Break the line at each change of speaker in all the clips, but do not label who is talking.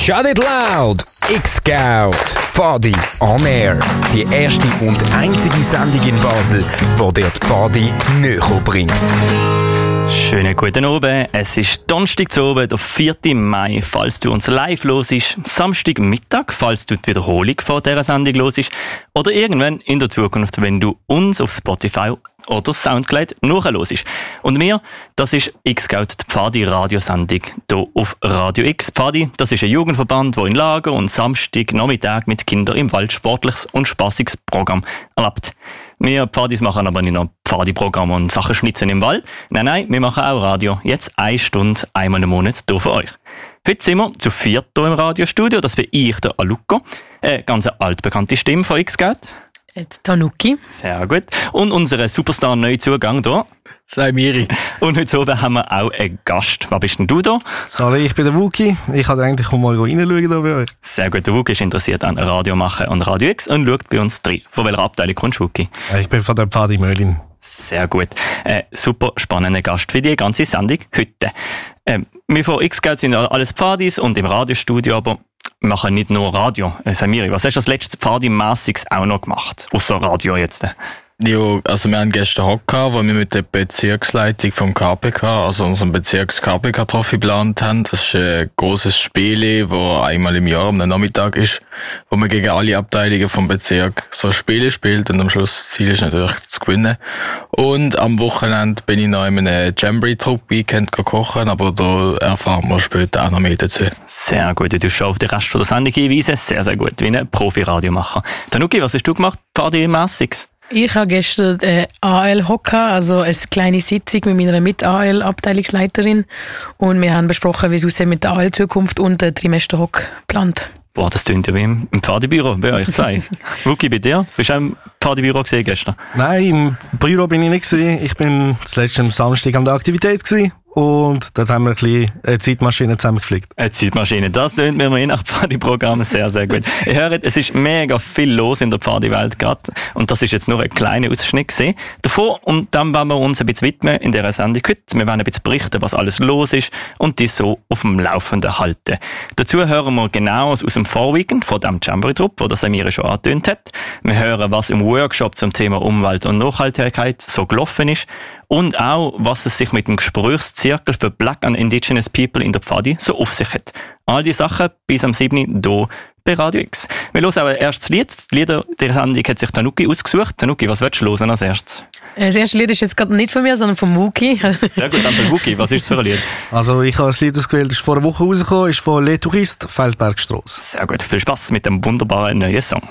Shut It Loud! X-Scout! Pfadi on Air. Die erste und einzige Sendung in Basel, die dir die Pfadi näher bringt.
Schönen guten Abend. Es ist Donnerstag zu oben, der 4. Mai, falls du uns live los ist, Samstagmittag, falls du die Wiederholung von dieser Sendung los ist, oder irgendwann in der Zukunft, wenn du uns auf Spotify oder Soundcloud nachhörst. Und mir, das ist X-Scout, die Pfadi-Radiosendung hier auf Radio X. Pfadi, das ist ein Jugendverband, der in Lager und Samstag Nachmittag mit Kindern im Wald sportliches und spaßiges Programm erlebt. Wir Pfadis machen aber nicht nur Pfadi-Programme und Sachen schnitzen im Wald. Nein, nein, wir machen auch Radio. Jetzt eine Stunde, einmal im Monat hier für euch. Heute sind wir zu viert hier im Radiostudio. Das bin ich, der Aluko. Eine ganz altbekannte Stimme von X-Scout.
Jetzt Tanuki.
Sehr gut. Und unseren Superstar Neuzugang hier.
Sei Miri.
Und heute oben haben wir auch einen Gast. Wer bist denn du da?
Sorry, ich bin der Wuki. Ich wollte eigentlich mal reinschauen da bei euch.
Sehr gut. Der Wuki ist interessiert an Radio machen und Radio X und schaut bei uns drei. Von welcher Abteilung kommst du, Wuki?
Ich bin von der Pfadi Möhlin.
Sehr gut. Äh, super spannender Gast für die ganze Sendung heute. Äh, wir von X-Geld sind ja alles Pfadis und im Radiostudio, aber machen nicht nur Radio. Äh, Samiri, was hast du als letztes Pfadi-mässiges auch noch gemacht? Außer Radio jetzt.
Ja, also wir haben gestern Hock gehabt, wo wir mit der Bezirksleitung vom KPK, also unserem Bezirks KPK Trophy geplant haben. Das ist ein großes Spiel, wo einmal im Jahr am Nachmittag ist, wo man gegen alle Abteilungen vom Bezirk so Spiele spielt und am Schluss das Ziel ist natürlich zu gewinnen. Und am Wochenende bin ich noch in einem Jamboree-Trupp-Weekend kochen, aber da erfahren wir später auch noch mehr dazu.
Sehr gut, du schon auf den Rest von der Sendung hinweisen. Sehr, sehr gut, wie ein Profi-Radiomacher. Tanuki, was hast du gemacht? Party-mässiges?
Ich habe gestern äh, AL Hocker, also eine kleine Sitzung mit meiner Mit-AL-Abteilungsleiterin und wir haben besprochen, wie es aussieht mit der AL-Zukunft und der Trimester-Hock plant.
Boah, das klingt ja wie im, Pfadebüro bei euch zwei. Wuki, bei dir? Bist du auch im Pfadebüro gesehen gestern?
Nein, im Büro bin ich nicht gewesen. Ich bin das letzte Samstag an der Aktivität gewesen. Und dort haben wir ein bisschen eine Zeitmaschine zusammengeflickt.
Eine Zeitmaschine, das tönt mir je nach Partyprogramm sehr, sehr gut. Ihr hört, es ist mega viel los in der Partywelt gerade. Und das ist jetzt nur ein kleiner Ausschnitt gesehen. Davor, und dann wollen wir uns ein bisschen widmen in dieser Sendung heute. Wir wollen ein bisschen berichten, was alles los ist und die so auf dem Laufenden halten. Dazu hören wir genau aus dem Vorweekend von dem Jamboree-Trupp, wo das Samira schon angetönt hat. Wir hören, was im Workshop zum Thema Umwelt und Nachhaltigkeit so gelaufen ist und auch, was es sich mit dem Gesprächszirkel für Black and Indigenous People in der Pfadi so auf sich hat. All die Sachen bis am 7. hier bei Radio X. Wir hören auch ein erstes Lied. Die Lieder der Sendung hat sich Tanuki ausgesucht. Tanuki, was willst du hören als erstes?
Das erste Lied ist jetzt gerade nicht von mir, sondern von Wuki.
Sehr gut, dann von Wuki. Was ist es für ein Lied?
Also ich habe das Lied ausgewählt, das ist vor einer Woche rausgekommen, ist von Le Touriste, Feldbergstrasse.
Sehr gut, viel Spaß mit dem wunderbaren neuen Song.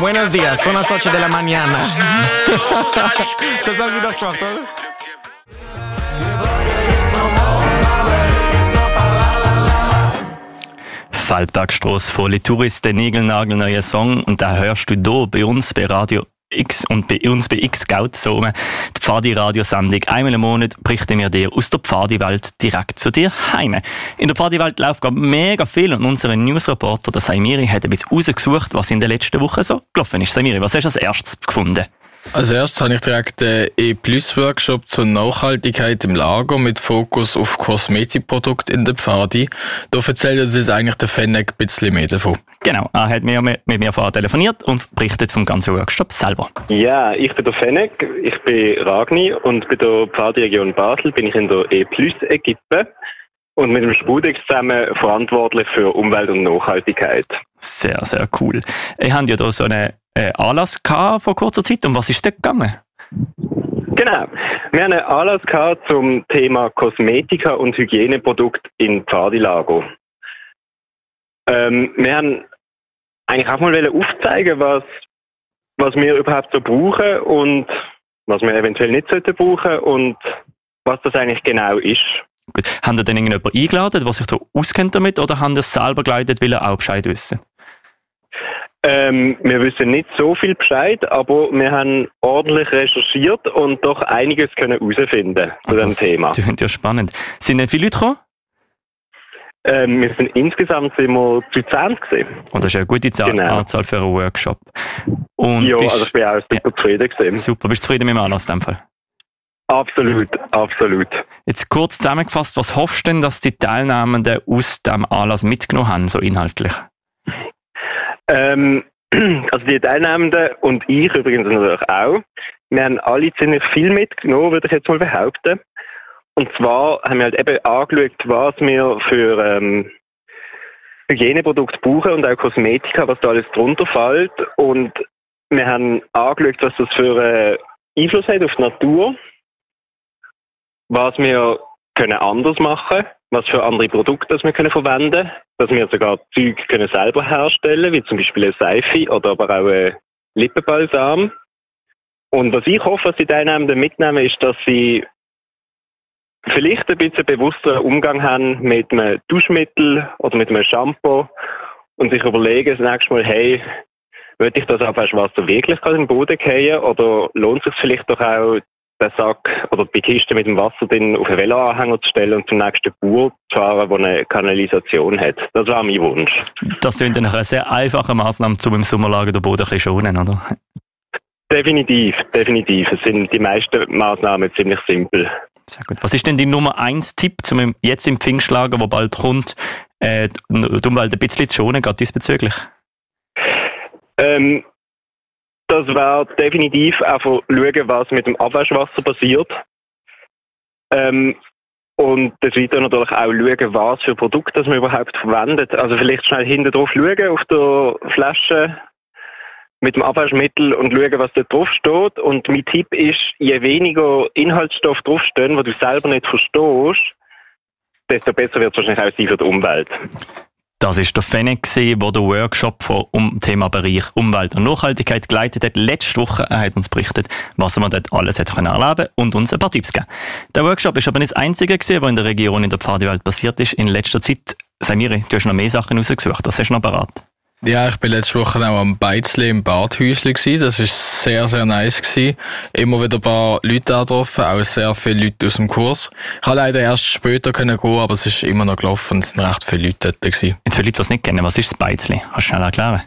Buenos días, son las 8 de la mañana. das haben Sie doch gemacht, oder?
Feldbergstrasse volle Touristen, Nigelnagel, neuer Song. Und da hörst du hier bei uns bei Radio X und bei uns bei X-Scout so die Pfadi-Radiosendung. Einmal im Monat berichten wir dir aus der Pfadi-Welt direkt zu dir heim. In der Pfadi-Welt läuft gerade mega viel und unser Newsreporter, der Saimiri, hat ein bisschen rausgesucht, was in der letzten Woche so gelaufen ist. Saimiri, was hast du als erstes gefunden?
Als erstes habe ich direkt den E-Plus-Workshop zur Nachhaltigkeit im Lager mit Fokus auf Kosmetikprodukte in der Pfadi. Da erzählt uns eigentlich der Fennec ein bisschen mehr davon.
Genau, er hat mir mit mir vorher telefoniert und berichtet vom ganzen Workshop selber.
Ja, ich bin der Fennec, ich bin Ragni und bei der Pfadi-Region Basel bin ich in der E-Plus-Equipe und mit dem Spudex zusammen verantwortlich für Umwelt und Nachhaltigkeit.
Sehr, sehr cool. Ihr habt ja da so einen äh, Anlass gehabt vor kurzer Zeit. Um was ist dort gegangen?
Genau. Wir haben einen Anlass gehabt zum Thema Kosmetika und Hygieneprodukte in Pfadilago. Ähm, wir haben eigentlich auch mal aufzeigen, was, was wir überhaupt so brauchen und was wir eventuell nicht sollten brauchen und was das eigentlich genau ist.
Gut. Haben ihr denn irgendjemanden eingeladen, der sich da auskennt damit, oder haben ihr es selber geleitet, weil ihr auch Bescheid wissen?
Ähm, wir wissen nicht so viel Bescheid, aber wir haben ordentlich recherchiert und doch einiges können herausfinden zu dem Thema.
Das klingt ja spannend. Sind denn viele Leute gekommen?
Ähm, wir sind insgesamt sind wir zu 20 gewesen.
Und das ist eine gute Zahl,
Genau.
Anzahl für einen Workshop. Und
ja,
bist,
also ich bin auch super zufrieden gewesen.
super, bist du zufrieden mit dem Anlass in dem Fall?
Absolut, absolut.
Jetzt kurz zusammengefasst, was hoffst du denn, dass die Teilnehmenden aus dem Anlass mitgenommen haben, so inhaltlich?
Ähm, also die Teilnehmenden und ich übrigens natürlich auch, wir haben alle ziemlich viel mitgenommen, würde ich jetzt mal behaupten. Und zwar haben wir halt eben angeschaut, was wir für ähm, Hygieneprodukte brauchen und auch Kosmetika, was da alles drunter fällt. Und wir haben angeschaut, was das für einen Einfluss hat auf die Natur, was wir können anders machen was für andere Produkte das wir können verwenden dass wir sogar Zeug können selber herstellen wie zum Beispiel eine Seife oder aber auch ein Lippenbalsam. Und was ich hoffe, dass die Teilnehmenden mitnehmen, ist, dass sie vielleicht ein bisschen bewussteren Umgang haben mit einem Duschmittel oder mit einem Shampoo und sich überlegen das nächste Mal, hey, würde ich das Abwaschwasser wirklich gerade in den Boden gehen oder lohnt es sich vielleicht doch auch, den Sack oder die Kiste mit dem Wasser drin auf einen Veloanhänger zu stellen und zum nächsten Bauer zu fahren, der eine Kanalisation hat. Das war mein Wunsch.
Das sind dann eine sehr einfache Maßnahme, um im Sommerlager den Boden ein bisschen schonen, oder?
Definitiv, definitiv. Es sind die meisten Maßnahmen ziemlich simpel.
Sehr gut. Was ist denn die Nummer 1 Tipp zum jetzt im Pfingstlager, wo bald kommt, äh, die Umwelt ein bisschen zu schonen, gerade diesbezüglich?
Ähm, das wäre definitiv einfach schauen, was mit dem Abwaschwasser passiert. Ähm, und des Weiteren natürlich auch schauen, was für Produkte man überhaupt verwendet. Also vielleicht schnell hinten drauf schauen auf der Flasche mit dem Abwaschmittel und schauen, was da drauf steht. Und mein Tipp ist, je weniger Inhaltsstoff draufstehen, wo du selber nicht verstehst, desto besser wird es wahrscheinlich auch sein für die Umwelt.
Das ist der Fennec, der den Workshop vom Thema Bereich Umwelt und Nachhaltigkeit geleitet hat. Letzte Woche er hat uns berichtet, was man dort alles hat können erleben und uns ein paar Tipps gegeben. Der Workshop ist aber nicht das einzige, was in der Region in der Pfadewelt passiert ist. In letzter Zeit, Samiri, du hast noch mehr Sachen rausgesucht. Was hast du noch parat?
Ja, ich bin letzte Woche auch am Beizli im Badhäusli gewesen. Das ist sehr, sehr nice gewesen. Immer wieder ein paar Leute getroffen, auch sehr viele Leute aus dem Kurs. Ich konnte leider erst später gehen, aber es ist immer noch gelaufen und es sind recht viele Leute dort gewesen.
Jetzt für Leute, die es nicht kennen, was ist das Beizli? Kannst du schnell erklären?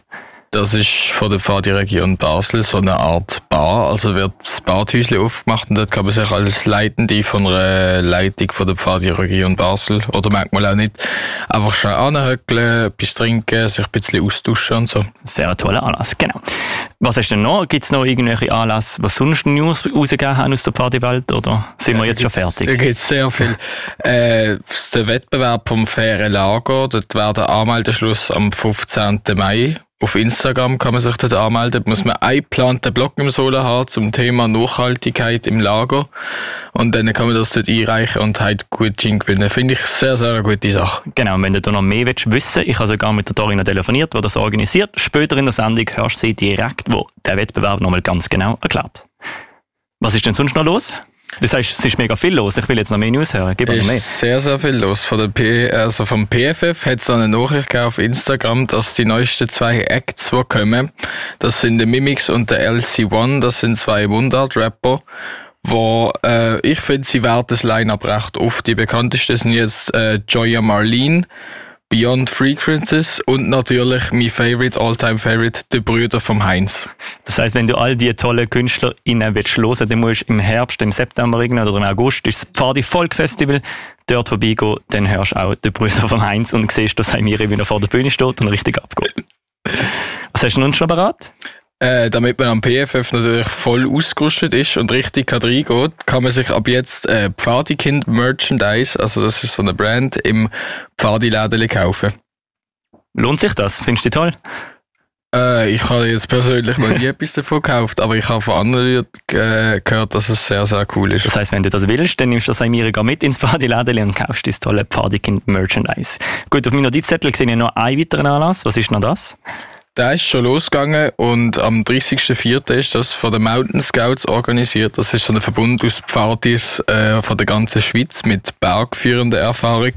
Das ist von der Pfadi-Region Basel so eine Art Bar. Also wird das Badhäusle aufgemacht und dort kann man sich als Leitende von einer Leitung von der Pfadi-Region Basel oder manchmal auch nicht einfach schnell anhöckeln, etwas trinken, sich ein bisschen austauschen und so.
Sehr toller Anlass, genau. Was hast du denn noch? Gibt es noch irgendwelche Anlässe, was sonst News rausgegeben haben aus der Partywelt oder sind ja, wir jetzt schon fertig?
Da gibt es sehr viel. äh, der Wettbewerb vom Fairen Lager, dort wäre der Anmeldeschluss am 15. Mai auf Instagram kann man sich dort anmelden. Da muss man einen geplanten Blog im Solo haben zum Thema Nachhaltigkeit im Lager. Und dann kann man das dort einreichen und halt gut gewinnen. Finde ich sehr, sehr eine gute Sache.
Genau, und wenn du noch mehr willst wissen ich habe sogar mit der Dorina telefoniert, die das organisiert. Später in der Sendung hörst du sie direkt, wo der Wettbewerb nochmal ganz genau erklärt. Was ist denn sonst noch los? Du sagst, es ist mega viel los. Ich will jetzt noch mehr News hören. Gib
mehr.
ist
sehr, sehr viel los. Von der P also vom PFF hat es eine Nachricht auf Instagram, dass die neuesten zwei Acts, die kommen, das sind der Mimics und der LC1, das sind zwei Mundart-Rapper, wo äh, ich finde, sie werden das Line-Up recht oft. Die bekanntesten sind jetzt äh, Joya Marlene, Beyond Frequencies und natürlich mein Favorite, Alltime Favorite, die Brüder vom Heinz.
Das heißt, wenn du all die tollen KünstlerInnen willst hören, dann musst du im Herbst, im September oder im August ist das Pfadi Folk Festival dort vorbeigehen, dann hörst du auch die Brüder vom Heinz und siehst, dass Heimiri wieder vor der Bühne steht und richtig abgeht. Was hast du nun schon parat?
Äh, damit man am PFF natürlich voll ausgerüstet ist und richtig kann reingeht, kann man sich ab jetzt äh, Pfadikind Merchandise, also das ist so eine Brand, im Pfadiläden kaufen.
Lohnt sich das? Findest du die toll?
Äh, ich habe jetzt persönlich noch nie etwas davon gekauft, aber ich habe von anderen äh, gehört, dass es sehr, sehr cool ist.
Das heisst, wenn du das willst, dann nimmst du das Amerika mit ins Pfadiläden und kaufst das tolle Pfadikind Merchandise. Gut, auf meinem Notizzettel sehe ich noch einen weiteren Anlass. Was ist noch das?
Der ist schon losgegangen und am 30.04. ist das von den Mountain Scouts organisiert. Das ist so ein Verbund aus Pfadis äh, von der ganzen Schweiz mit bergführender Erfahrung,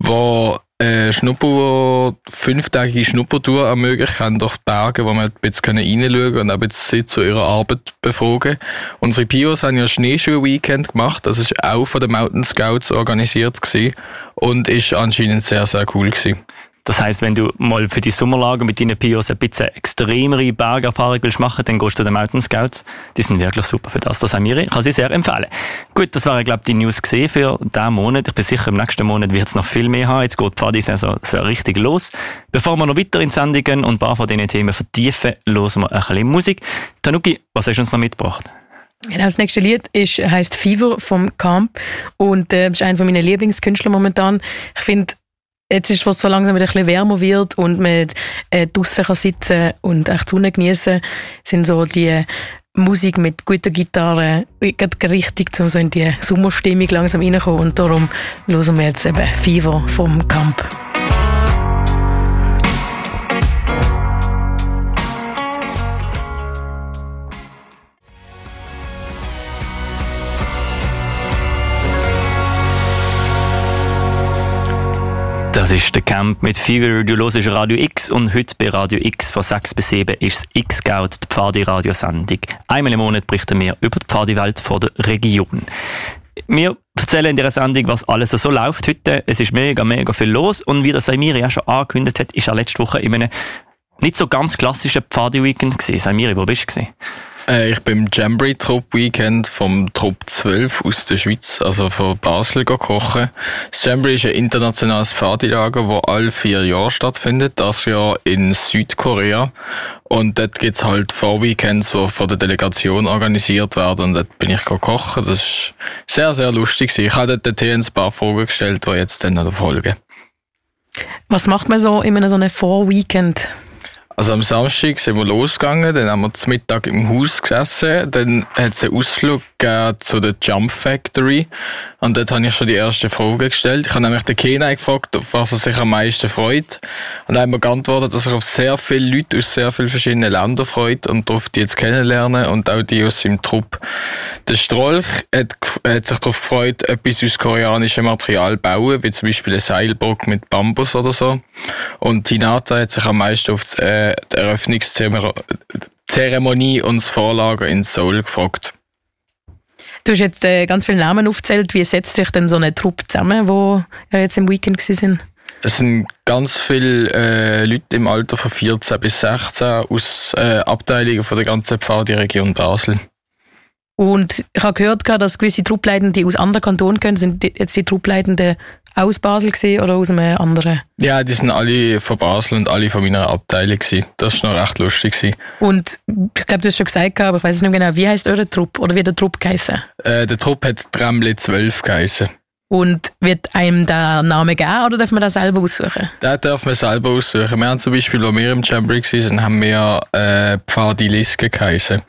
wo äh, Schnupper, fünftägige Schnuppertour ermöglicht haben durch Berge, wo man ein bisschen reinschauen und auch ein bisschen zu ihrer Arbeit befragen. Unsere Pios haben ja Schneeschuh-Weekend gemacht, das ist auch von den Mountain Scouts organisiert gewesen und ist anscheinend sehr, sehr cool gewesen.
Das heißt, wenn du mal für die Sommerlager mit deinen Pios ein bisschen extremere Bergerfahrung willst machen, dann gehst du zu den Mountain Scouts. Die sind wirklich super für das. Das haben wir, kann sie sehr empfehlen. Gut, das wäre, glaube ich, die News gesehen für diesen Monat. Ich bin sicher, im nächsten Monat wird es noch viel mehr haben. Jetzt geht die Pfadi-Saison so richtig los. Bevor wir noch weiter in Sendungen und ein paar von diesen Themen vertiefen, hören wir ein bisschen Musik. Tanuki, was hast du uns noch mitgebracht?
Genau, das nächste Lied ist, heißt Fever vom Camp und äh, ist einer von meinen Lieblingskünstler momentan. Ich finde, jetzt ist es so langsam wieder ein bisschen wärmer wird und man äh, draussen kann sitzen und echt die Sonne genießen, sind so die Musik mit guter Gitarre richtig um so in die Sommerstimmung langsam reinkommen und darum hören wir jetzt eben Fever vom Camp.
Das ist der Camp mit Fever. Du hörst Radio X und heute bei Radio X von 6 bis 7 ist das X-Scout, die Pfadi-Radiosendung. Einmal im Monat berichten wir über die Pfadi-Welt der Region. Wir erzählen in dieser Sendung, was alles so läuft heute. Es ist mega, mega viel los und wie das Samiri ja schon angekündigt hat, ist er letzte Woche in einem nicht so ganz klassischen Pfadi-Weekend gewesen. Samiri, wo bist du?
Äh, ich bin im Jamboree Trupp Weekend vom Trupp 12 aus der Schweiz, also von Basel kochen. Das Jamboree ist ein internationales Pfadilager, das alle vier Jahre stattfindet. Das Jahr in Südkorea. Und dort gibt's halt Vorweekends, die von der Delegation organisiert werden. Und dort bin ich kochen. Das ist sehr, sehr lustig. Ich habe dort ein paar Fragen gestellt, die jetzt dann noch folgen.
Was macht man so in einem so einem Vorweekend?
Also am Samstag sind wir losgegangen, dann haben wir zum Mittag im Haus gesessen, dann hat es einen Ausflug zu der Jump Factory und dort habe ich schon die erste Frage gestellt. Ich habe nämlich den Kenai gefragt, auf was er sich am meisten freut und dann haben wir geantwortet, dass er auf sehr viele Leute aus sehr vielen verschiedenen Ländern freut und darauf die jetzt kennenlernen und auch die aus seinem Trupp. Der Strolch hat, hat sich darauf gefreut, etwas aus koreanischem Material bauen, wie zum Beispiel eine Seilbrücke mit Bambus oder so. Und Hinata hat sich am meisten auf das, äh, die Eröffnungszeremonie und das Vorlager in Seoul gefragt.
Du hast jetzt äh, ganz viele Namen aufgezählt. Wie setzt sich denn so eine Truppe zusammen, wo ja jetzt im Weekend sind?
Es sind ganz viele äh, Leute im Alter von 14 bis 16 aus äh, Abteilungen von der ganzen Pfadi-Region Basel.
Und ich habe gehört, dass gewisse Truppleitende aus anderen Kantonen können. Sind jetzt die Truppleitenden aus Basel gewesen oder aus einem anderen?
Ja, die sind alle von Basel und alle von meiner Abteilung gewesen. Das war noch recht lustig. Gewesen.
Und ich glaube, du hast schon gesagt, aber ich weiß nicht genau, wie heißt eure Trupp oder wie der Trupp geheißen?
Äh, der Trupp hat Tremle 12 geheißen.
Und wird einem der Name geben oder darf man das selber aussuchen?
Den darf man selber aussuchen. Wir haben zum Beispiel, als wir im Jamboree waren, haben wir äh, Pfadi Liske geheißen.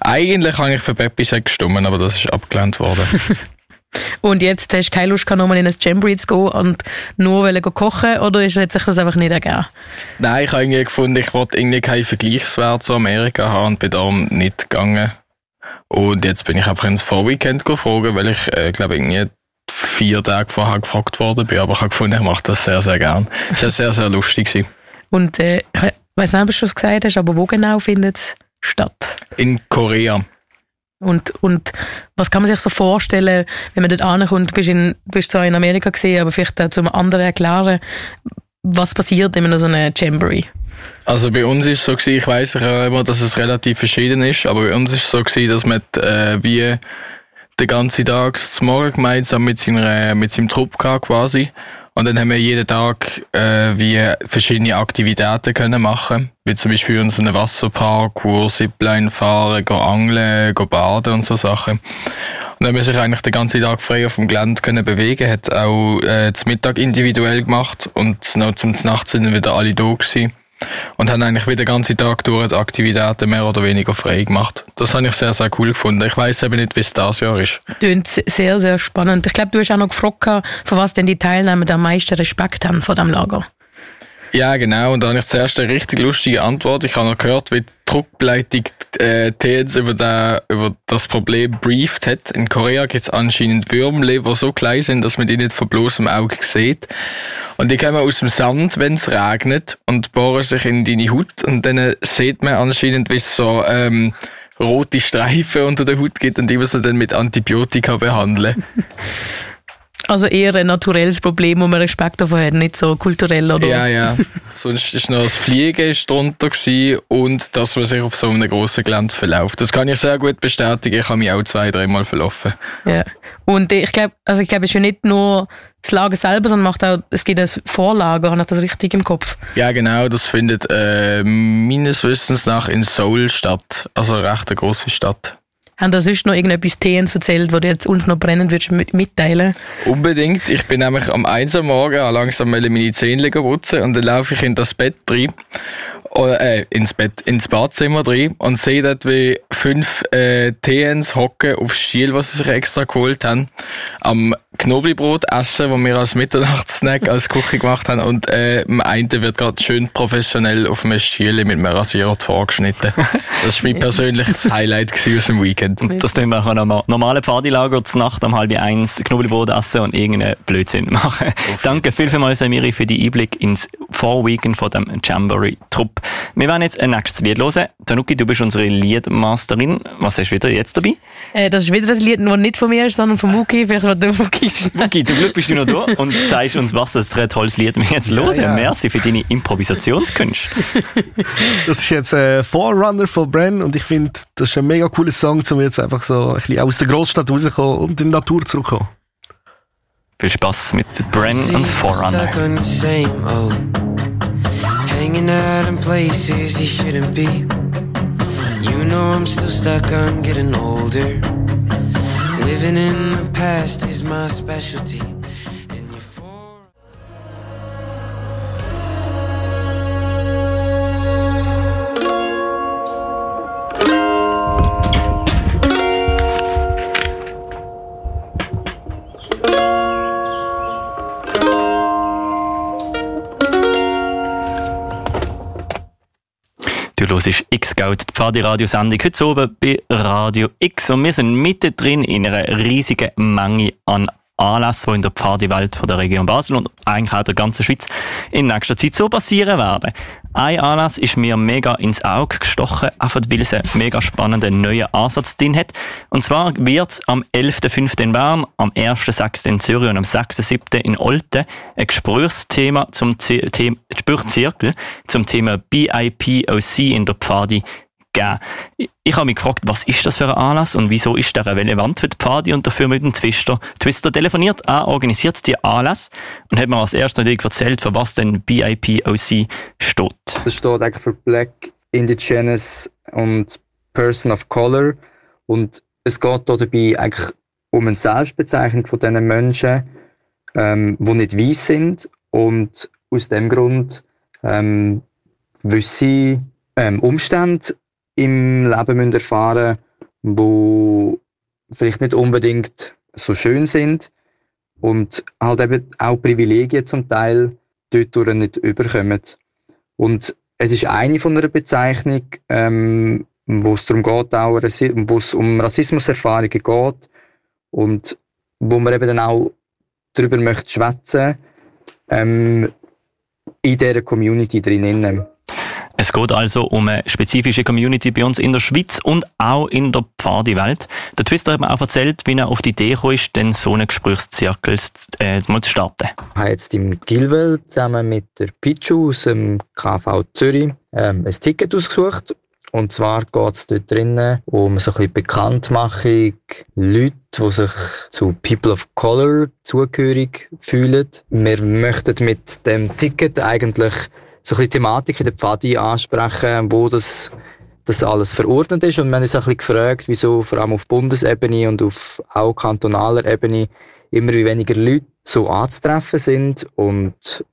Eigentlich habe ich für Peppi gestimmt, aber das ist abgelehnt worden.
Und jetzt hast du keine Lust, nochmal in ein Jamboree zu gehen und nur kochen oder ist sich das einfach nicht ergeben?
Nein, ich habe irgendwie gefunden, ich wollte irgendwie keinen Vergleichswert zu Amerika haben und bin darum nicht gegangen. Und jetzt bin ich einfach ins Vorweekend gefragt, weil ich, äh, glaube irgendwie vier Tage vorher gefragt worden bin, aber ich habe gefunden, ich mache das sehr, sehr gern. Es war sehr, sehr lustig.
Und äh, ich weiß nicht, ob du schon gesagt hast, aber wo genau findet es statt?
In Korea.
Und, und was kann man sich so vorstellen, wenn man dort ankommt, bist, in, bist zwar in Amerika gesehen, aber vielleicht auch zum anderen erklären, was passiert in so einem Jamboree?
Also bei uns ist es so ich weiss ja immer, dass es relativ verschieden ist, aber bei uns ist es so dass man äh, wie den ganzen Tag zum Morgen gemeinsam mit, seiner, mit seinem Trupp gehabt, quasi. Und dann haben wir jeden Tag äh, wie verschiedene Aktivitäten können machen, wie zum Beispiel unseren Wasserpark, wo Zipline fahren, go angeln, go baden und so Sachen. Und dann haben wir sich eigentlich den ganzen Tag frei auf dem Gelände können bewegen, hat auch äh, zum Mittag individuell gemacht und noch zum Nacht sind wieder alle da gewesen und haben eigentlich wieder den ganzen Tag durch die Aktivitäten mehr oder weniger frei gemacht. Das habe ich sehr, sehr cool gefunden. Ich weiß eben nicht, wie es das Jahr ist.
Klingt sehr, sehr spannend. Ich glaube, du hast auch noch gefragt, von was denn die Teilnehmer am meisten Respekt haben vor dem Lager.
Ja, genau. Und da habe ich zuerst eine richtig lustige Antwort. Ich habe noch gehört, wie die Druckleitung äh, TNs über, den, über das Problem brieft hat. In Korea gibt es anscheinend Würmle, die so klein sind, dass man die nicht von bloßem Auge sieht. Und die kommen aus dem Sand, wenn es regnet, und bohren sich in deine Haut. Und dann sieht man anscheinend, wie es so ähm, rote Streifen unter der Haut gibt und die muss man dann mit Antibiotika behandeln.
Also eher ein naturelles Problem, wo man Respekt davor hat, nicht so kulturell oder?
Ja, ja. Sonst ist noch das Fliegen drunter und dass man sich auf so einem grossen Gelände verläuft. Das kann ich sehr gut bestätigen. Ich habe mich auch zwei, dreimal verlaufen.
Ja. Und ich glaube, also ich glaube, es ist ja nicht nur das Lager selber, sondern macht auch, es gibt ein Vorlager, habe ich das richtig im Kopf?
Ja, genau. Das findet äh, meines Wissens nach in Seoul statt. Also eine recht eine grosse Stadt.
Haben da sonst noch irgendetwas TNs erzählt, was du jetzt uns noch brennend würdest mit mitteilen?
Unbedingt. Ich bin nämlich am 1 Uhr morgen langsam meine Zähne putzen und dann laufe ich in das Bett rein äh, ins Bett, ins Badzimmer drin und sehe dort, wie fünf äh, TNs hocken auf Stiel, was sie sich extra geholt haben, am Knoblauchbrot essen, wo wir als Mitternachtssnack als Küche gemacht haben und äh, am einen wird gerade schön professionell auf einem Stiel mit einem Rasierer vorgeschnitten. Das war mein persönliches Highlight aus dem Weekend.
Und das tun wir auch an normalen Partylager zur Nacht um halb eins Knoblauchbrot essen und irgendeinen Blödsinn machen. Danke vielmals, Amiri, für die Einblick ins Vorweekend von dem Jamboree-Trupp. Wir werden jetzt ein nächstes Lied hören. Tanuki, du bist unsere Liedmasterin. Was hast du wieder jetzt dabei?
Äh, das ist wieder das Lied, das nicht von mir ist, sondern von Muki. Vielleicht wird der Muki
Muki, zum Glück bist du noch da und zeigst uns, was das ein tolles Lied wir jetzt hören. Ja, ja. Merci für deine Improvisationskünste.
das ist jetzt äh, Forerunner von Bren und ich finde, das ist ein mega cooler Song, um jetzt einfach so ein bisschen aus der Großstadt rauszukommen und in die Natur zurückzukommen.
Viel Spaß mit Bren und Forerunner. Hanging out in places you shouldn't be. You know I'm still stuck on getting older. Living in the past is my specialty. Die Pfadi-Radiosendung, heute oben bei Radio X. Und wir sind mittendrin in einer riesigen Menge an Anlässe, die in der Pfadi-Welt der Region Basel und eigentlich auch der ganzen Schweiz in nächster Zeit so passieren werden. Ein Anlass ist mir mega ins Auge gestochen, einfach weil es einen mega spannenden neuen Ansatz drin hat. Und zwar wird es am 11.05. in Bern, am 1.06. in Zürich und am 6.07. in Olten ein Gesprächsthema zum Thema, Gesprächszirkel zum Thema BIPOC in der Pfadi gegeben. Ich habe mich gefragt, was ist das für ein Anlass und wieso ist der relevant für die Pfadi und dafür mit dem Twister. Twister telefoniert an, organisiert die Anlass und hat mir als erstes natürlich erzählt, für was denn BIPOC steht.
Das steht eigentlich für Black, Indigenous und Person of Color und es geht dabei eigentlich um eine Selbstbezeichnung von diesen Menschen, ähm, die nicht weiß sind und aus dem Grund ähm, gewisse ähm, Umstände im Leben müssen erfahren müssen, die vielleicht nicht unbedingt so schön sind und halt eben auch Privilegien zum Teil dort nicht überkommen. Und es ist eine von einer Bezeichnung, ähm, wo es darum geht, auch, wo es um Rassismuserfahrungen geht und wo man eben dann auch darüber möchte schwätzen ähm, in dieser Community drinnen.
Es geht also um eine spezifische Community bei uns in der Schweiz und auch in der Pfadi-Welt. Der Twister hat mir auch erzählt, wie er auf die Idee kam, denn so einen Gesprächszirkel äh, zu starten.
Ich habe jetzt im Gilwell zusammen mit der Pichu aus dem KV Zürich ähm, ein Ticket ausgesucht. Und zwar geht es dort drinnen um so ein bisschen Bekanntmachung, Leute, die sich zu People of Color zugehörig fühlen. Wir möchten mit dem Ticket eigentlich so ein bisschen Thematik in der Pfadi ansprechen, wo das, das alles verordnet ist. Und wir haben uns ein bisschen gefragt, wieso vor allem auf Bundesebene und auf auch kantonaler Ebene immer weniger Leute so anzutreffen sind und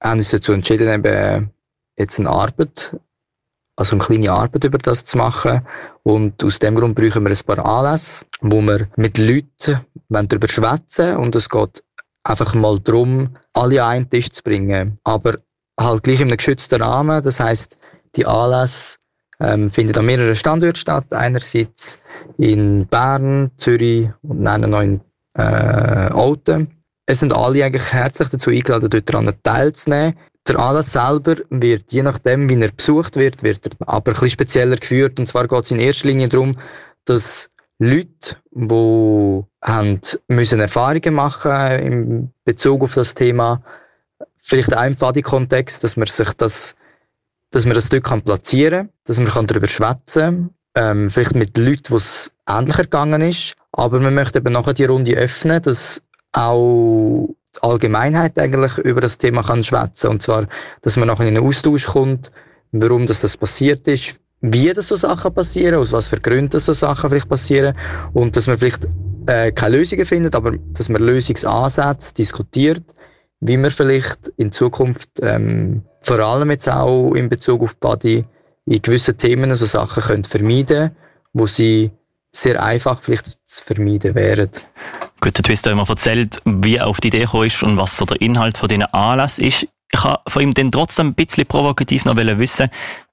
haben uns dazu entschieden, eben jetzt eine Arbeit, also eine kleine Arbeit über das zu machen. Und aus dem Grund brauchen wir ein paar Anlässe, wo wir mit Leuten darüber schwätzen und es geht einfach mal darum, alle an einen Tisch zu bringen. Aber halt gleich in einem geschützten Rahmen. Das heißt, die Anlässe ähm, finden an mehreren Standorten statt. Einerseits in Bern, Zürich und dann noch in äh, Alten. Es sind alle eigentlich herzlich dazu eingeladen, dort daran teilzunehmen. Der Anlass selber wird, je nachdem, wie er besucht wird, wird er aber ein bisschen spezieller geführt. Und zwar geht es in erster Linie darum, dass Leute, die haben müssen Erfahrungen machen in Bezug auf das Thema. Vielleicht im Pfadi-Kontext, dass man sich das, dass man das dort kann platzieren kann, dass man darüber schwätzen kann. Ähm, vielleicht mit Leuten, wo es ähnlicher gegangen ist. Aber man möchte eben nachher die Runde öffnen, dass auch die Allgemeinheit eigentlich über das Thema kann schwätzen Und zwar, dass man nachher in einen Austausch kommt, warum das, das passiert ist, wie das so Sachen passieren, aus was für Gründen so Sachen vielleicht passieren und dass man vielleicht äh, keine Lösungen findet, aber dass man Lösungsansätze diskutiert, wie man vielleicht in Zukunft ähm, vor allem jetzt auch in Bezug auf Body in gewissen Themen so Sachen können vermeiden, wo sie sehr einfach vielleicht zu vermeiden wären.
Gut, der Twister hat mir erzählt, wie er auf die Idee gekommen ist und was so der Inhalt von diesen Anlass ist. Ich habe von ihm dann trotzdem ein bisschen provokativ noch wissen,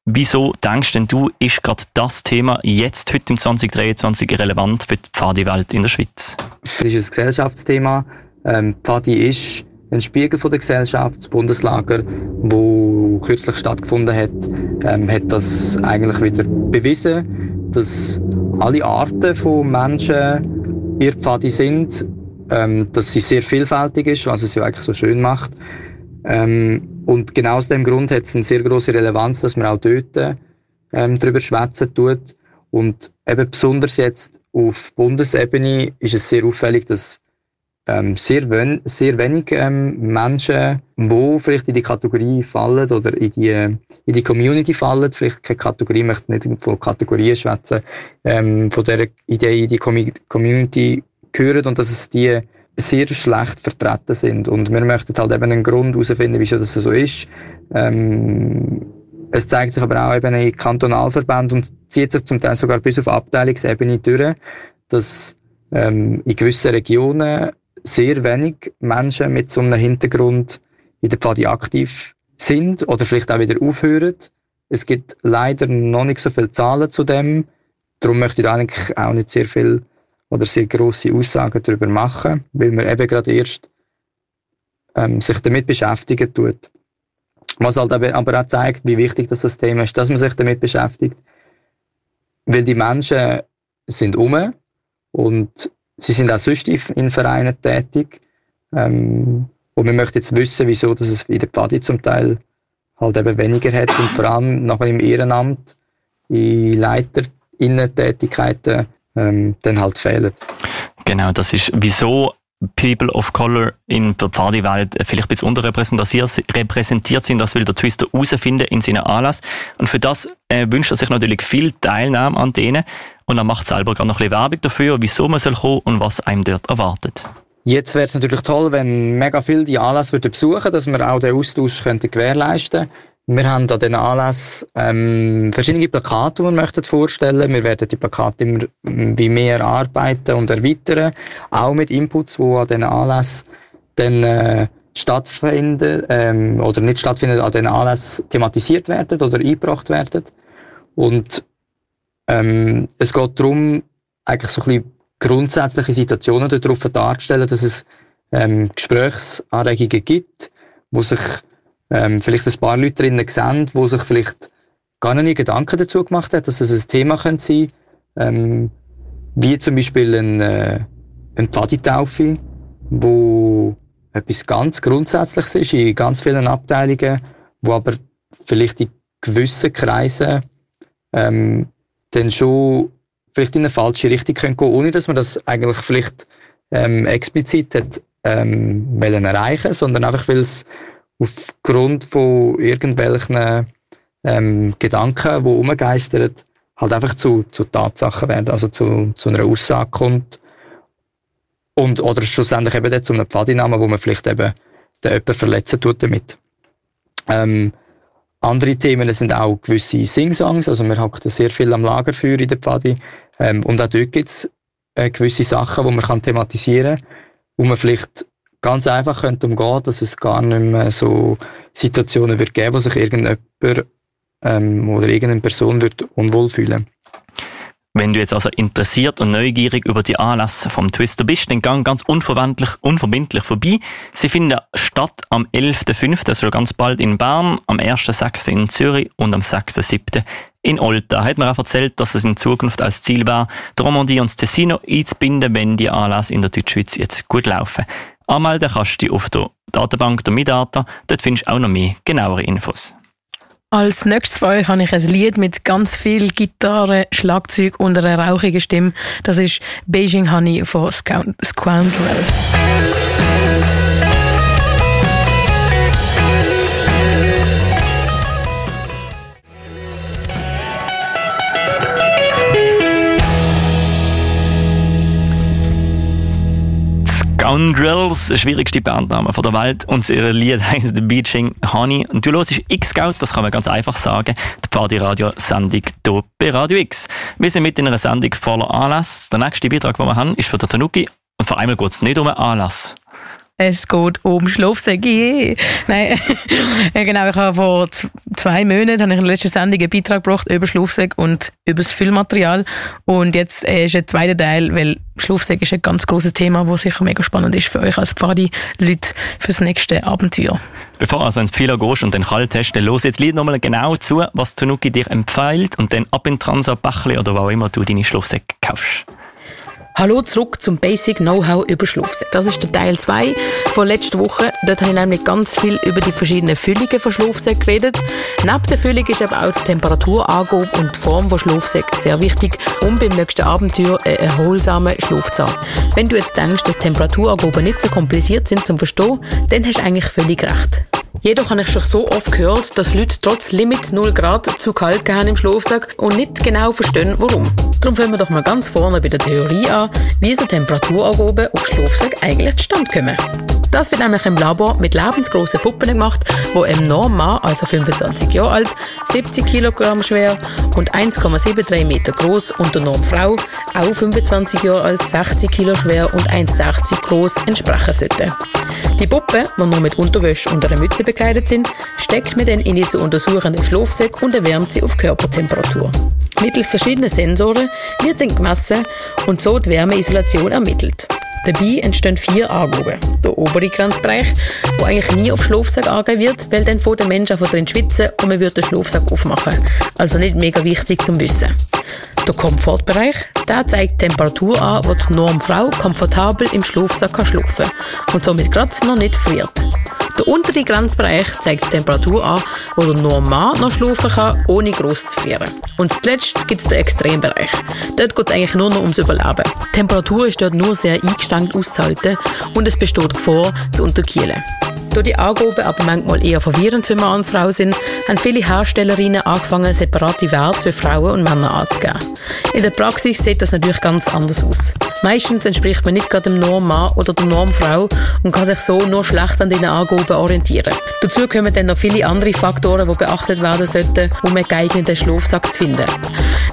wieso denkst denn du, ist gerade das Thema jetzt, heute im 2023, relevant für die Pfadi-Welt in der Schweiz?
Es ist ein Gesellschaftsthema. Ähm, Pfadi ist ein Spiegel von der Gesellschaft. Das Bundeslager, wo kürzlich stattgefunden hat, ähm, hat das eigentlich wieder bewiesen, dass alle Arten von Menschen ihr Pfadi sind, ähm, dass sie sehr vielfältig ist, was es ja eigentlich so schön macht. Ähm, und genau aus dem Grund hat es eine sehr große Relevanz, dass man auch dort ähm, darüber schwätzen tut. Und eben besonders jetzt auf Bundesebene ist es sehr auffällig, dass ähm, sehr, wen sehr wenig ähm, Menschen, die vielleicht in die Kategorie fallen oder in die, in die Community fallen, vielleicht keine Kategorie, möchte nicht von Kategorien schwätzen, ähm, von der Idee in die Community gehören und dass es die sehr schlecht vertreten sind. Und wir möchten halt eben einen Grund herausfinden, wieso das so ist. Ähm, es zeigt sich aber auch eben in Kantonalverbänden und zieht sich zum Teil sogar bis auf Abteilungsebene durch, dass ähm, in gewissen Regionen sehr wenig Menschen mit so einem Hintergrund in der Pfadi aktiv sind oder vielleicht auch wieder aufhören. Es gibt leider noch nicht so viele Zahlen zu dem. Darum möchte ich eigentlich auch nicht sehr viel oder sehr grosse Aussagen darüber machen, weil man eben gerade erst ähm, sich damit beschäftigen tut. Was halt aber auch zeigt, wie wichtig das, das Thema ist, dass man sich damit beschäftigt. Weil die Menschen sind um und sie sind auch sonst in Vereinen tätig. Ähm, und wir möchten jetzt wissen, wieso dass es in der Pfadi zum Teil halt eben weniger hat und vor allem nachher im Ehrenamt, in Leiterinnen-Tätigkeiten ähm, dann halt fehlen.
Genau, das ist wieso People of Color in der Pfadi-Welt vielleicht ein bisschen unterrepräsentiert sind. Das will der Twister herausfinden in seinem Anlass. Und für das äh, wünscht er sich natürlich viel Teilnahme an denen. Und er macht selber gerade noch ein bisschen Werbung dafür, wieso man soll kommen und was einem dort erwartet.
Jetzt wäre es natürlich toll, wenn mega viele die besuchen würden, dass wir auch den Austausch könnten gewährleisten. Wir haben an diesen Anlass ähm, verschiedene Plakate, die wir möchten vorstellen. Wir werden die Plakate immer ähm, wie mehr erarbeiten und erweitern, auch mit Inputs, die an diesen Anlass dann äh, stattfinden ähm, oder nicht stattfinden, an diesen Anlass thematisiert werden oder eingebracht werden. Und ähm, es geht darum, eigentlich so ein bisschen grundsätzliche Situationen darauf darzustellen, dass es ähm, Gesprächsanregungen gibt, wo sich ähm, vielleicht ein paar Leute drinnen sehen, die sich vielleicht gar nicht Gedanken dazu gemacht haben, dass es ein Thema könnte sein. Ähm, wie zum Beispiel ein, äh, ein Pfaditaufe, wo etwas ganz Grundsätzliches ist in ganz vielen Abteilungen, wo aber vielleicht in gewissen Kreisen ähm, dann schon vielleicht in eine falsche Richtung können gehen, ohne dass man das eigentlich vielleicht ähm, explizit hat, ähm, wollen erreichen, sondern einfach weil es aufgrund von irgendwelchen ähm, Gedanken, die umgeistern, halt einfach zu, zu Tatsachen werden, also zu, zu einer Aussage kommt. Und, oder schlussendlich eben zu einem Pfadinamen, wo man vielleicht eben den jemanden verletzen tut damit. Ähm, andere Themen sind auch gewisse Sing-Songs, also wir haben sehr viel am Lagerfeuer in der Pfadi. Ähm, und auch dort gibt es äh, gewisse Sachen, die man kann thematisieren kann, wo man vielleicht ganz einfach könnte umgehen, dass es gar nicht mehr so Situationen wird geben, wo sich irgendjemand ähm, oder irgendeine Person wird unwohl fühlen.
Wenn du jetzt also interessiert und neugierig über die Anlässe vom Twister bist, dann gang ganz unverbindlich, unverbindlich vorbei. Sie finden statt am 11.05., also ganz bald in Bern, am 1.06. in Zürich und am 6.07. in Olta. Hat mir auch erzählt, dass es in Zukunft als Ziel war, die Romandie und das Tessino einzubinden, wenn die Anlässe in der Deutschschweiz jetzt gut laufen. Anmelden kannst du dich auf der Datenbank der Midata. Dort findest du auch noch mehr genauere Infos.
Als nächstes für euch habe ich ein Lied mit ganz viel Gitarre, Schlagzeug und einer rauchigen Stimme. Das ist Beijing Honey von Scoundrels.
Scoundrels, der schwierigste Bandname der Welt. Und ihr Lied heisst Beaching Honey. Und du hörst X-Scout, das kann man ganz einfach sagen. Die Party-Radio-Sendung hier bei Radio X. Wir sind mit in einer Sendung voller Anlass. Der nächste Beitrag, den wir haben, ist für den Tanuki. Und vor allem geht es nicht um einen Anlass.
Es geht um Schlafsäcke. Yeah. Nein, ja, genau. Ich habe vor zwei Monaten habe ich in der letzten Sendung einen Beitrag gebracht über Schlafsäcke und über das Füllmaterial. Und jetzt äh, ist ein zweiter Teil, weil Schlafsäcke ist ein ganz großes Thema, das sicher mega spannend ist für euch als Pfadi-Leute fürs nächste Abenteuer.
Bevor du also ins Pfeiler gehst und den kalt hast, dann los jetzt Lied nochmal genau zu, was Tanuki dir empfiehlt und dann ab in Transa, Bachli oder wo auch immer du deine Schlafsäcke kaufst.
Hallo zurück zum Basic Know-how über Schlafsäcke. Das ist der Teil 2 von letzter Woche. Dort habe ich nämlich ganz viel über die verschiedenen Füllungen von Schlafsäcken geredet. Neben der Füllung ist aber auch die Temperaturangabe und die Form von Schlafsäcken sehr wichtig, um beim nächsten Abenteuer einen erholsamen Schlaf zu haben. Wenn du jetzt denkst, dass Temperaturangaben nicht so kompliziert sind zum Verstehen, dann hast du eigentlich völlig recht. Jedoch habe ich schon so oft gehört, dass Leute trotz Limit 0 Grad zu kalt gehen im Schlafsack und nicht genau verstehen, warum. Darum fangen wir doch mal ganz vorne bei der Theorie an, wie so Temperaturangaben auf Schlafsack eigentlich zustande kommen. Das wird nämlich im Labor mit lebensgroßen Puppen gemacht, wo im Norm also 25 Jahre alt, 70 Kilogramm schwer und 1,73 Meter groß und der Normfrau, auch 25 Jahre alt, 60 Kilo schwer und 1,60 groß entsprechen sollten. Die Puppen, die nur mit Unterwäsche und einer Mütze bekleidet sind, steckt man dann in die zu untersuchenden Schlafsäcke und erwärmt sie auf Körpertemperatur. Mittels verschiedener Sensoren wird dann gemessen und so die Wärmeisolation ermittelt. Dabei entstehen vier Angaben. Der obere Grenzbereich, der eigentlich nie auf Schlafsack angegeben wird, weil dann von der Mensch einfach drin schwitzen und man wird den Schlafsack aufmachen. Also nicht mega wichtig zum Wissen. Der Komfortbereich, der zeigt die Temperatur an, wo die Normfrau komfortabel im Schlafsack kann schlafen und somit gerade noch nicht friert. Der untere Grenzbereich zeigt die Temperatur an, wo der Normal noch schlafen kann, ohne gross zu frieren. Und zuletzt gibt es den Extrembereich. Dort geht es eigentlich nur noch ums Überleben. Die Temperatur ist dort nur sehr eingeschränkt auszuhalten und es besteht Gefahr zu unterkühlen. Da die Angaben aber manchmal eher verwirrend für Mann und Frau sind, haben viele Herstellerinnen angefangen, separate Werte für Frauen und Männer anzugeben. In der Praxis sieht das natürlich ganz anders aus. Meistens entspricht man nicht gerade dem Normmann oder der Normfrau und kann sich so nur schlecht an diesen Angaben orientieren. Dazu kommen dann noch viele andere Faktoren, die beachtet werden sollten, um einen geeigneten Schlafsack zu finden.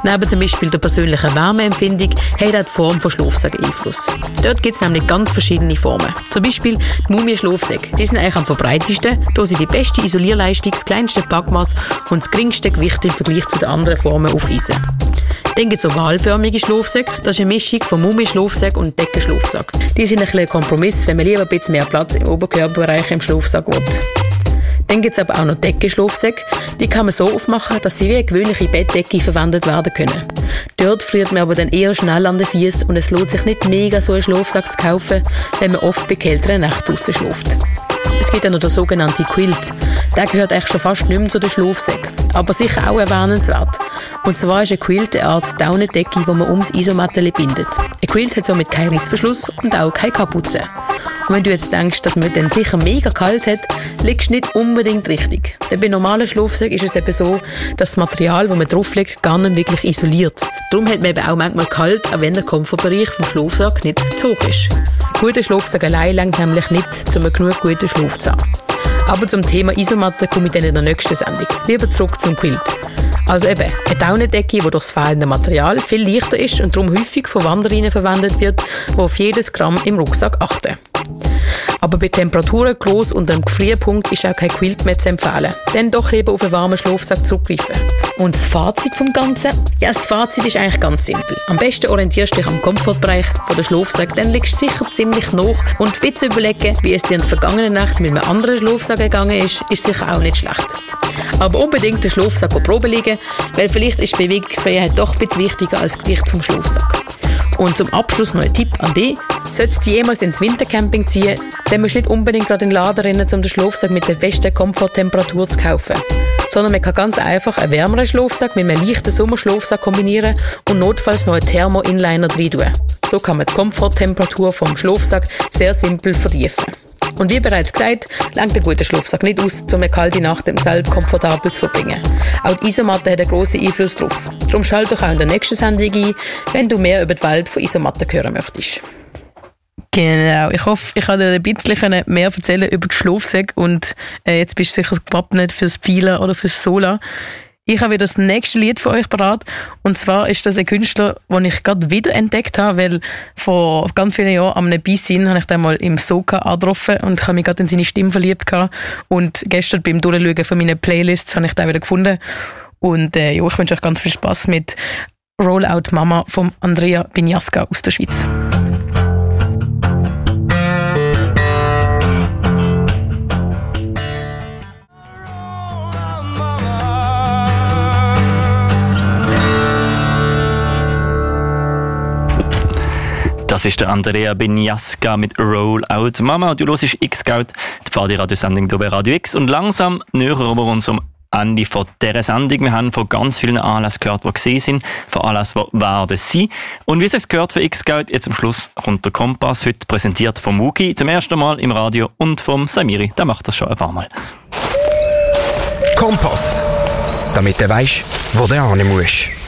Neben zum Beispiel der persönlichen Wärmeempfindung hat auch die Form von Schlafsack Einfluss. Dort gibt es nämlich ganz verschiedene Formen. Zum Beispiel die Mumie-Schlafsäcke. Die sind eigentlich am verbreitetsten, da sie die beste Isolierleistung, das kleinste Packmaß und das geringste Gewicht im Vergleich zu den anderen Formen aufweisen. Dann gibt es ovalförmige Schlafsäcke. Das ist eine Mischung von Mummi-Schlafsack und Deckenschlafsack. Die sind ein, bisschen Kompromiss, wenn man lieber ein bisschen mehr Platz im Oberkörperbereich im Schlafsack will. Dann gibt es aber auch noch Deckenschlafsäcke. Die kann man so aufmachen, dass sie wie eine gewöhnliche Bettdecke verwendet werden können. Dort friert man aber dann eher schnell an den Füßen und es lohnt sich nicht mega so einen Schlafsack zu kaufen, wenn man oft bei kälteren Nächten rausschläft. Es gibt ja noch den sogenannten Quilt. Der gehört eigentlich schon fast nicht mehr zu den Schlafsäcken, aber sicher auch erwähnenswert. Und zwar ist ein Quilt eine Art Daunendecke, die man ums Isomatte bindet. Ein Quilt hat somit keinen Rissverschluss und auch keine Kapuze. Und wenn du jetzt denkst, dass man dann sicher mega kalt hat, liegst du nicht unbedingt richtig. Denn bei normalen Schlafsäcken ist es eben so, dass das Material, das man drauflegt, gar nicht wirklich isoliert. Darum hat man eben auch manchmal kalt, auch wenn der Komfortbereich vom Schlafsack nicht hoch ist. Guter Schlafsack allein langt nämlich nicht, um einen genug guten Schlaf zu haben. Aber zum Thema Isomatte komme ich dann in der nächsten Sendung. Lieber zurück zum Quilt. Also eben, eine Daunendecke, die durch das fehlende Material viel leichter ist und darum häufig von Wanderinnen verwendet wird, die auf jedes Gramm im Rucksack achten. Aber bei Temperaturen groß und einem Gefrierpunkt ist auch kein Quilt mehr zu empfehlen. Dann doch lieber auf einen warmen Schlafsack zurückgreifen. Und das Fazit vom Ganzen? Ja, das Fazit ist eigentlich ganz simpel. Am besten orientierst du dich am Komfortbereich von der Schlafsack, dann liegst du sicher ziemlich noch und ein bisschen überlegen, wie es dir in der vergangenen Nacht mit einem anderen Schlafsack gegangen ist, ist sicher auch nicht schlecht. Aber unbedingt den Schlafsack Probe liegen, weil vielleicht ist Bewegungsfreiheit doch ein bisschen wichtiger als das Gewicht vom Schlafsack. Und zum Abschluss noch ein Tipp an dich. Solltest du jemals ins Wintercamping ziehen, dann musst du nicht unbedingt gerade in den Laden rennen, um den Schlafsack mit der besten Komforttemperatur zu kaufen. Sondern man kann ganz einfach einen wärmeren Schlafsack mit einem leichten Sommerschlafsack kombinieren und notfalls noch einen Thermo-Inliner rein tun. So kann man die Komforttemperatur vom Schlafsack sehr simpel vertiefen. Und wie bereits gesagt, langt ein guter Schlafsack nicht aus, um eine kalte Nacht im Zelt komfortabel zu verbringen. Auch die Isomatte hat einen grossen Einfluss darauf. Darum schalt doch auch in der nächsten Sendung ein, wenn du mehr über die Welt von Isomatten hören möchtest. Genau, ich hoffe, ich kann dir ein bisschen mehr erzählen über die Schlafsäcke und äh, jetzt bist du sicher gewappnet fürs Pfeilen oder fürs Sola. Ich habe wieder das nächste Lied für euch parat. Und zwar ist das ein Künstler, den ich gerade wieder entdeckt habe, weil vor ganz vielen Jahren am Beisin habe ich den mal im Soka angetroffen und habe mich gerade in seine Stimme verliebt gehabt. Und gestern beim Durchschauen von meinen Playlists habe ich den wieder gefunden. Und äh, ja, ich wünsche euch ganz viel Spaß mit Rollout Mama von Andrea Binjaska aus der Schweiz.
Das ist der Andrea Benjaska mit Rollout Mama. Du hörst X-Scout, die Pfadi-Radiosendung bei Radio X. Und langsam nähern wir uns am Ende von dieser Sendung. Wir haben von ganz vielen Anlässen gehört, die gesehen sind, von Anlässen, die werden sein. Und wie es gehört für X-Scout, jetzt am Schluss kommt der Kompass, heute präsentiert vom Muki, zum ersten Mal im Radio und vom Samiri. Der macht das schon ein paar Mal.
Kompass, damit du weißt, wo du hin musst.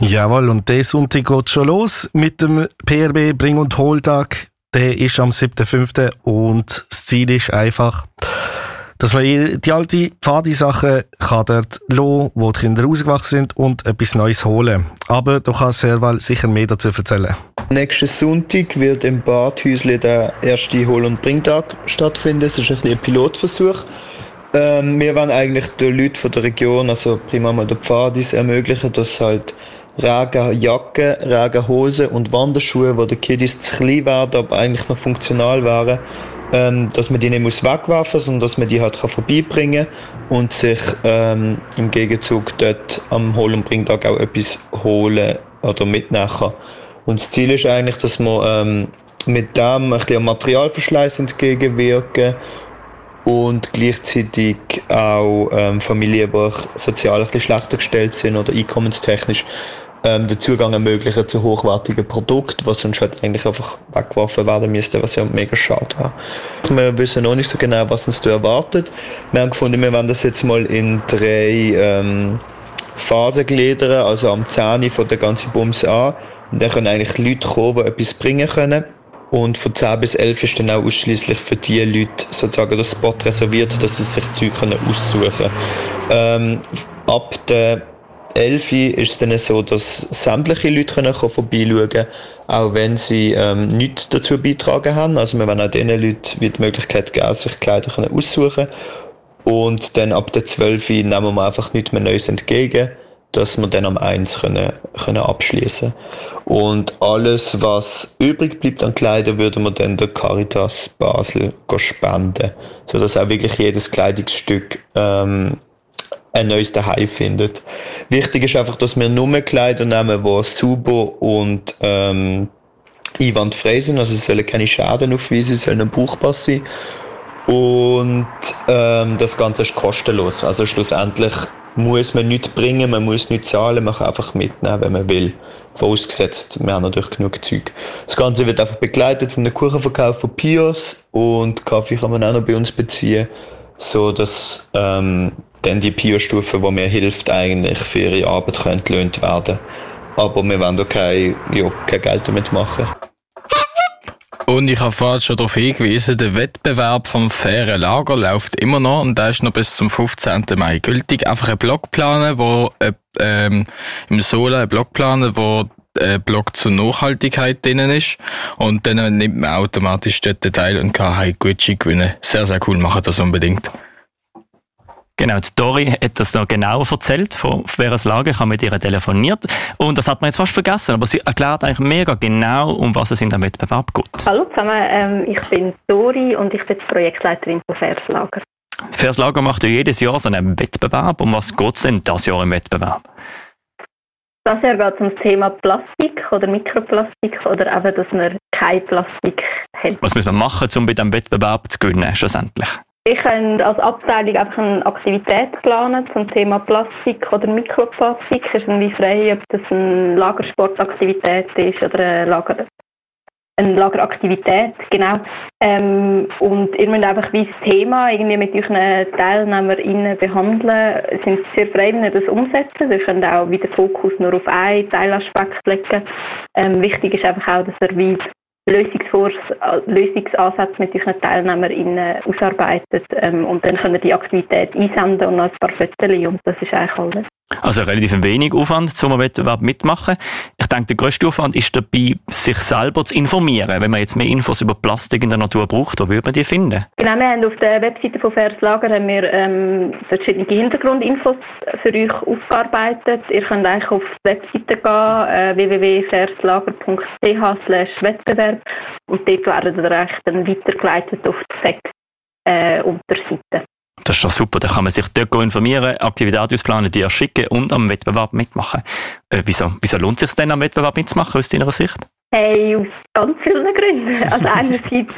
Jawohl, und der Sonntag geht schon los mit dem PRB Bring- und Holdtag. Der ist am 7.5. und das Ziel ist einfach, dass man die alte Pfadi-Sachen kann dort lassen, wo die Kinder rausgewachsen sind und etwas Neues holen. Aber du kannst Serval sicher mehr dazu erzählen.
Nächsten Sonntag wird im Badhäusle der erste Hol- und Bringtag stattfinden. Es ist ein, ein Pilotversuch. Ähm, wir wollen eigentlich den Leuten von der Region, also prima mal den Pfadis, ermöglichen, dass halt Regenjacke, Regenhose und Wanderschuhe, wo die Kiddies zu klein werden, aber eigentlich noch funktional wären, ähm, dass man die nicht muss wegwerfen sondern dass man die halt kann vorbeibringen und sich ähm, im Gegenzug dort am Hol- und Bringtag auch etwas holen oder mitnehmen kann. Und das Ziel ist eigentlich, dass man ähm, mit dem ein bisschen Materialverschleiß entgegenwirken und gleichzeitig auch ähm, Familien, die sozial ein bisschen schlechter gestellt sind oder einkommenstechnisch ähm, den Zugang ermöglichen zu hochwertigen Produkten, was sonst halt eigentlich einfach weggeworfen werden müsste, was ja mega schade war. Wir wissen noch nicht so genau, was uns da erwartet. Wir haben gefunden, wir werden das jetzt mal in drei ähm, Phasen gliedern, also am 10 von der ganzen Bums an. Und dann können eigentlich Leute kommen, die etwas bringen können. Und von 10 bis 11 ist dann auch ausschließlich für die Leute sozusagen das Spot reserviert, dass sie sich Zeug aussuchen können. Ähm, ab der 11 ist es dann so, dass sämtliche Leute können vorbeischauen können, auch wenn sie ähm, nichts dazu beitragen haben. Also wir wollen auch diesen Leuten die Möglichkeit geben, sich Kleider können aussuchen Und dann ab der 12 nehmen wir einfach nichts mehr Neues entgegen, dass wir dann am 1 können, können abschließen Und alles, was übrig bleibt an Kleidern, würden wir dann der Caritas Basel spenden, sodass auch wirklich jedes Kleidungsstück ähm, ein neues Daheim findet. Wichtig ist einfach, dass wir nur Kleider nehmen, die super und ähm, einwandfrei sind. Also es sollen keine Schäden aufweisen, es sollen buchbar sein. Und ähm, das Ganze ist kostenlos. Also schlussendlich muss man nichts bringen, man muss nichts zahlen, man kann einfach mitnehmen, wenn man will. Vorausgesetzt, wir haben natürlich genug Zeug. Das Ganze wird einfach begleitet von einem Kuchenverkauf von Pios und Kaffee kann man auch noch bei uns beziehen, so dass ähm, dann die Pio-Stufe, die mir hilft, eigentlich für ihre Arbeit entlöhnt werden. Aber wir wollen da kein, ja, kein Geld damit machen.
Und ich habe vorhin schon darauf hingewiesen, der Wettbewerb vom fairen Lager läuft immer noch und der ist noch bis zum 15. Mai gültig. Einfach einen Blog planen, wo äh, ähm, im Sola einen Blog planen, wo äh, Blog zur Nachhaltigkeit drin ist. Und dann nimmt man automatisch dort teil und kann halt Gucci gewinnen. Sehr, sehr cool, machen das unbedingt.
Genau, die Dori hat das noch genau erzählt, von Veras Lage, ich habe mit ihr telefoniert und das hat man jetzt fast vergessen, aber sie erklärt eigentlich mega genau, um was es in dem Wettbewerb geht.
Hallo zusammen, ähm, ich bin Dori und ich bin Projektleiterin von Fairs Lager.
Fairs Lager macht ja jedes Jahr so einen Wettbewerb. Um was geht es denn das Jahr im Wettbewerb?
Das Jahr geht es um das Thema Plastik oder Mikroplastik oder eben, dass man kein Plastik hat.
Was muss man machen, um bei diesem Wettbewerb zu gewinnen, schlussendlich?
Ich habe als Abteilung einfach eine Aktivität planen zum Thema Plastik oder Mikroplastik. Es ist wie frei, ob das eine Lagersportaktivität ist oder eine, Lager, eine Lageraktivität, genau. Ähm, und ihr müsst einfach wie das Thema irgendwie mit euren TeilnehmerInnen behandeln. Es sind sehr frei, wenn ihr das umsetzen. Ihr könnt auch wieder Fokus nur auf einen Teilaspekt legen. Ähm, wichtig ist einfach auch, dass ihr wie Lösungsansätze mit euren TeilnehmerInnen ausarbeitet ähm, und dann können die Aktivität einsenden und noch ein paar Fotos und das ist eigentlich alles.
Also relativ wenig Aufwand, um einen Wettbewerb mitmachen. Ich denke, der grösste Aufwand ist dabei, sich selber zu informieren. Wenn man jetzt mehr Infos über Plastik in der Natur braucht, wo würde man die finden?
Genau, wir haben auf der Webseite von Fairs Lager haben wir, ähm, verschiedene Hintergrundinfos für euch aufgearbeitet. Ihr könnt eigentlich auf die Webseite gehen, äh, www.fairslager.ch Wettbewerb und dort werden ihr dann weitergeleitet auf die FEC äh, Unterseite.
Das ist doch super, da kann man sich dort informieren, Aktivitäten ausplanen, die erschicken und am Wettbewerb mitmachen. Äh, wieso, wieso lohnt es sich denn, am Wettbewerb mitzumachen, aus deiner Sicht?
Hey, aus ganz vielen Gründen. Also einerseits,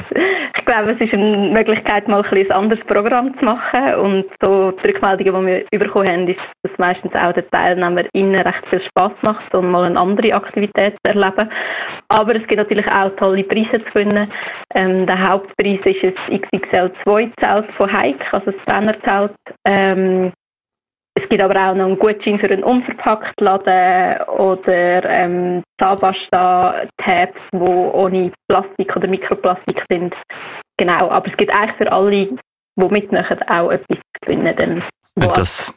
ich glaube, es ist eine Möglichkeit, mal ein, ein anderes Programm zu machen und so die Rückmeldungen, die wir bekommen haben, ist, dass meistens auch den TeilnehmerInnen recht viel Spass macht, um mal eine andere Aktivität zu erleben. Aber es gibt natürlich auch tolle Preise zu gewinnen. Ähm, der Hauptpreis ist ein XXL2-Zelt von Heik, also das Trainerzelt. Ähm, es gibt aber auch noch einen Gutschein für einen Unverpacktladen oder ähm, Zahnpasta-Tabs, die ohne Plastik oder Mikroplastik sind. Genau, aber es gibt eigentlich für alle, die mitmachen, auch etwas zu gewinnen. Dann
das,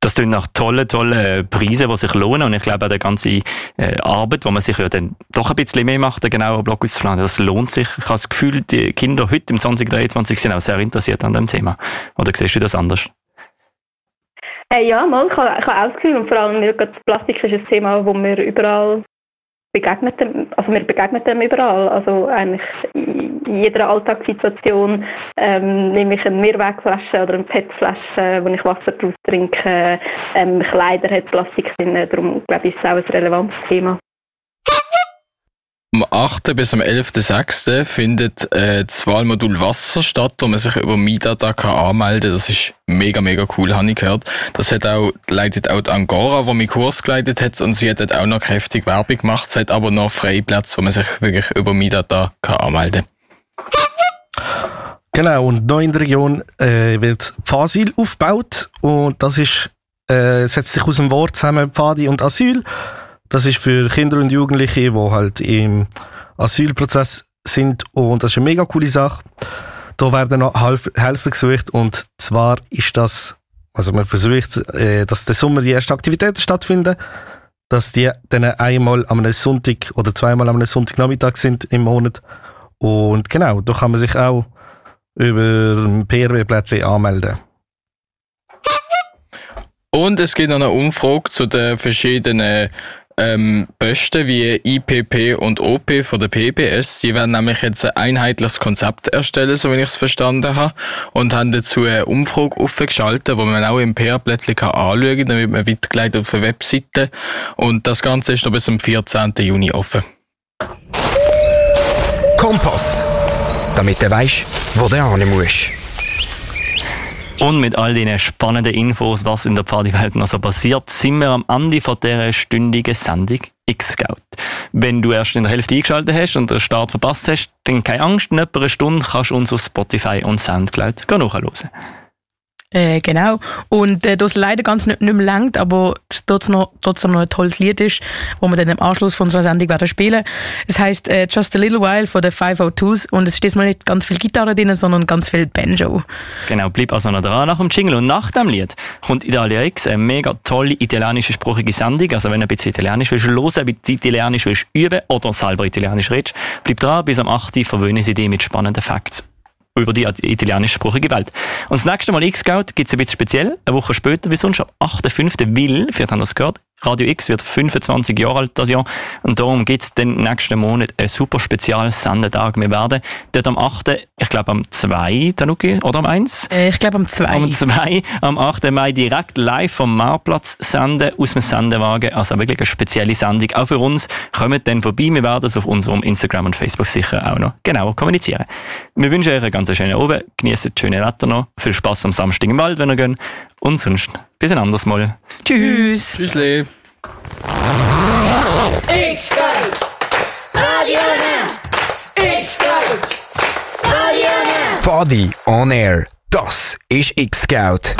das sind nach tollen, tollen Preisen, die sich lohnen. Und ich glaube, auch die ganze äh, Arbeit, wo man sich ja dann doch ein bisschen mehr macht, den genauen Blog auszuplanen, das lohnt sich. Ich habe das Gefühl, die Kinder heute im 2023 sind auch sehr interessiert an dem Thema. Oder siehst du das anders?
Hey, ja, mal, ich habe, ich auch das und vor allem gerade Plastik ist ein Thema, wo wir überall begegnet, also wir begegnen dem überall. Also eigentlich in jeder Alltagssituation ähm, nehme ich eine Mehrwegflasche oder eine PET-Flasche, wo ich Wasser draus trinke. Ähm, Kleider hat Plastik drin, darum glaube ich, ist es auch ein relevantes Thema.
Am 8. bis am 11.6. findet äh, das Wahlmodul Wasser statt, wo man sich über MiData kann Das ist mega, mega cool, habe ich gehört. Das hat auch, leitet auch die Angora, die meinen Kurs geleitet hat, und sie hat auch noch kräftig Werbung gemacht. Es hat aber noch Freiplätze, wo man sich wirklich über MiData kann
Genau, und neu in der Region äh, wird Fasil aufgebaut und das ist, äh, setzt sich aus dem Wort zusammen Pfadi und Asyl. Das ist für Kinder und Jugendliche, die halt im Asylprozess sind und das ist eine mega coole Sache. Da werden noch Helfer gesucht und zwar ist das, also man versucht, äh, dass der Sommer die ersten Aktivitäten stattfinden, dass die dann einmal am Sonntag oder zweimal am Sonntagnachmittag sind im Monat und genau, da kann man sich auch über ein PRW-Plättchen anmelden.
Und es gibt noch eine Umfrage zu den verschiedenen ähm, Posten wie IPP und OP von der PBS. Die werden nämlich jetzt ein einheitliches Konzept erstellen, so wie ich es verstanden habe, und haben dazu eine Umfrage aufgeschaltet, wo man auch im PR-Blättchen anschauen kann, damit man weitergeleitet auf der Webseite. Und das Ganze ist noch bis zum 14. Juni offen.
Kompass. Damit du weißt, wo du hin musst.
Und mit all diesen spannenden Infos, was in der Pfadiwelt noch so passiert, sind wir am Ende von dieser stündigen Sendung X-Scout. Wenn du erst in der Hälfte eingeschaltet hast und den Start verpasst hast, dann keine Angst, in etwa einer Stunde kannst du uns auf Spotify und Soundcloud nachhören.
Äh, genau. Und äh, das leider ganz nicht, nicht mehr längt, aber trotzdem noch, trotzdem noch ein tolles Lied ist, wo wir dann im Anschluss von unserer Sendung werden spielen. Es heißt äh, Just a Little While von den 502s und es ist diesmal nicht ganz viel Gitarre drin, sondern ganz viel Banjo.
Genau, bleib also noch dran nach dem Jingle. Und nach dem Lied kommt Italia X, eine mega tolle italienische sprachige Sendung. Also wenn du ein bisschen Italienisch willst hören, ein bisschen Italienisch willst üben oder selber Italienisch redest, bleib dran, bis am 8. verwöhnen sie dich mit spannenden Facts über die italienischsprachige Welt. Und das nächste Mal X-Scout gibt es ein bisschen speziell, eine Woche später wie sonst, am 8.5. Will, vielleicht haben das gehört, Radio X wird 25 Jahre alt das Jahr und darum gibt es den nächsten Monat einen super spezielles Sendetag. Wir werden dort am 8., ich glaube am 2. Tanuki, oder am 1?
Äh, ich glaube am 2.
Am 2, am 8. Mai direkt live vom Marktplatz senden, aus dem Sendewagen. Also wirklich eine spezielle Sendung, auch für uns. Kommt dann vorbei, wir werden es auf unserem Instagram und Facebook sicher auch noch genauer kommunizieren. Wir wünschen euch einen ganz schönen Abend, genießt das schöne Wetter noch, viel Spaß am Samstag im Wald, wenn ihr geht und sonst bis ein anderes Mal. Tschüss.
Tschüssli.
X-Scout, Radio Now. X-Scout, Radio Now.
Fadi on Air. Das ist X-Scout.